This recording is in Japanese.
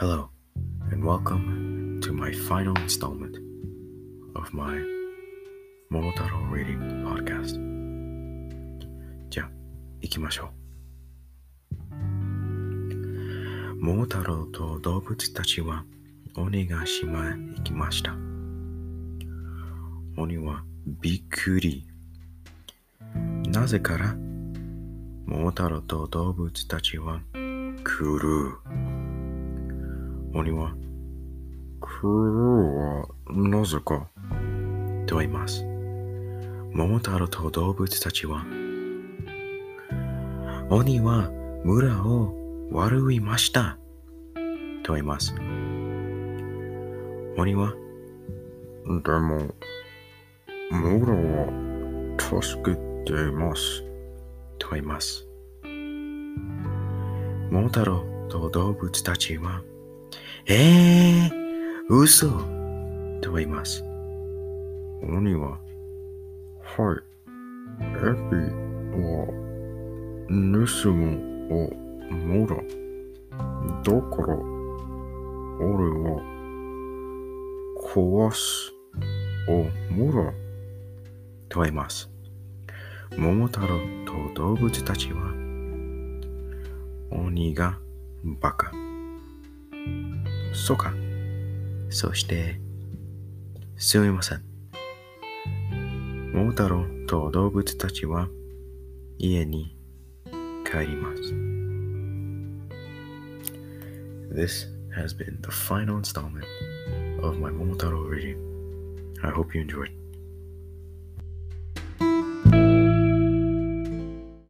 Hello, and welcome to my final installment of my Momotaro Reading Podcast. じゃあ、行きましょう。桃太郎と動物たちは鬼ヶ島へ行きました。鬼はびっくり。なぜから桃太郎と動物たちは来る。鬼は、来るはなぜか。と言います。桃太郎と動物たちは、鬼は村を悪いました。と言います。鬼は、でも、村は助けています。と言います。桃太郎と動物たちは、えー、嘘と言います。鬼は、はい、エビは盗むを村。だから、俺は壊すを村と言います。桃太郎と動物たちは、鬼がバカ。そうか。そして、すみません。桃太郎と動物たちは家に帰ります。This has been the final installment of my Momotaro reading. I hope you enjoyed.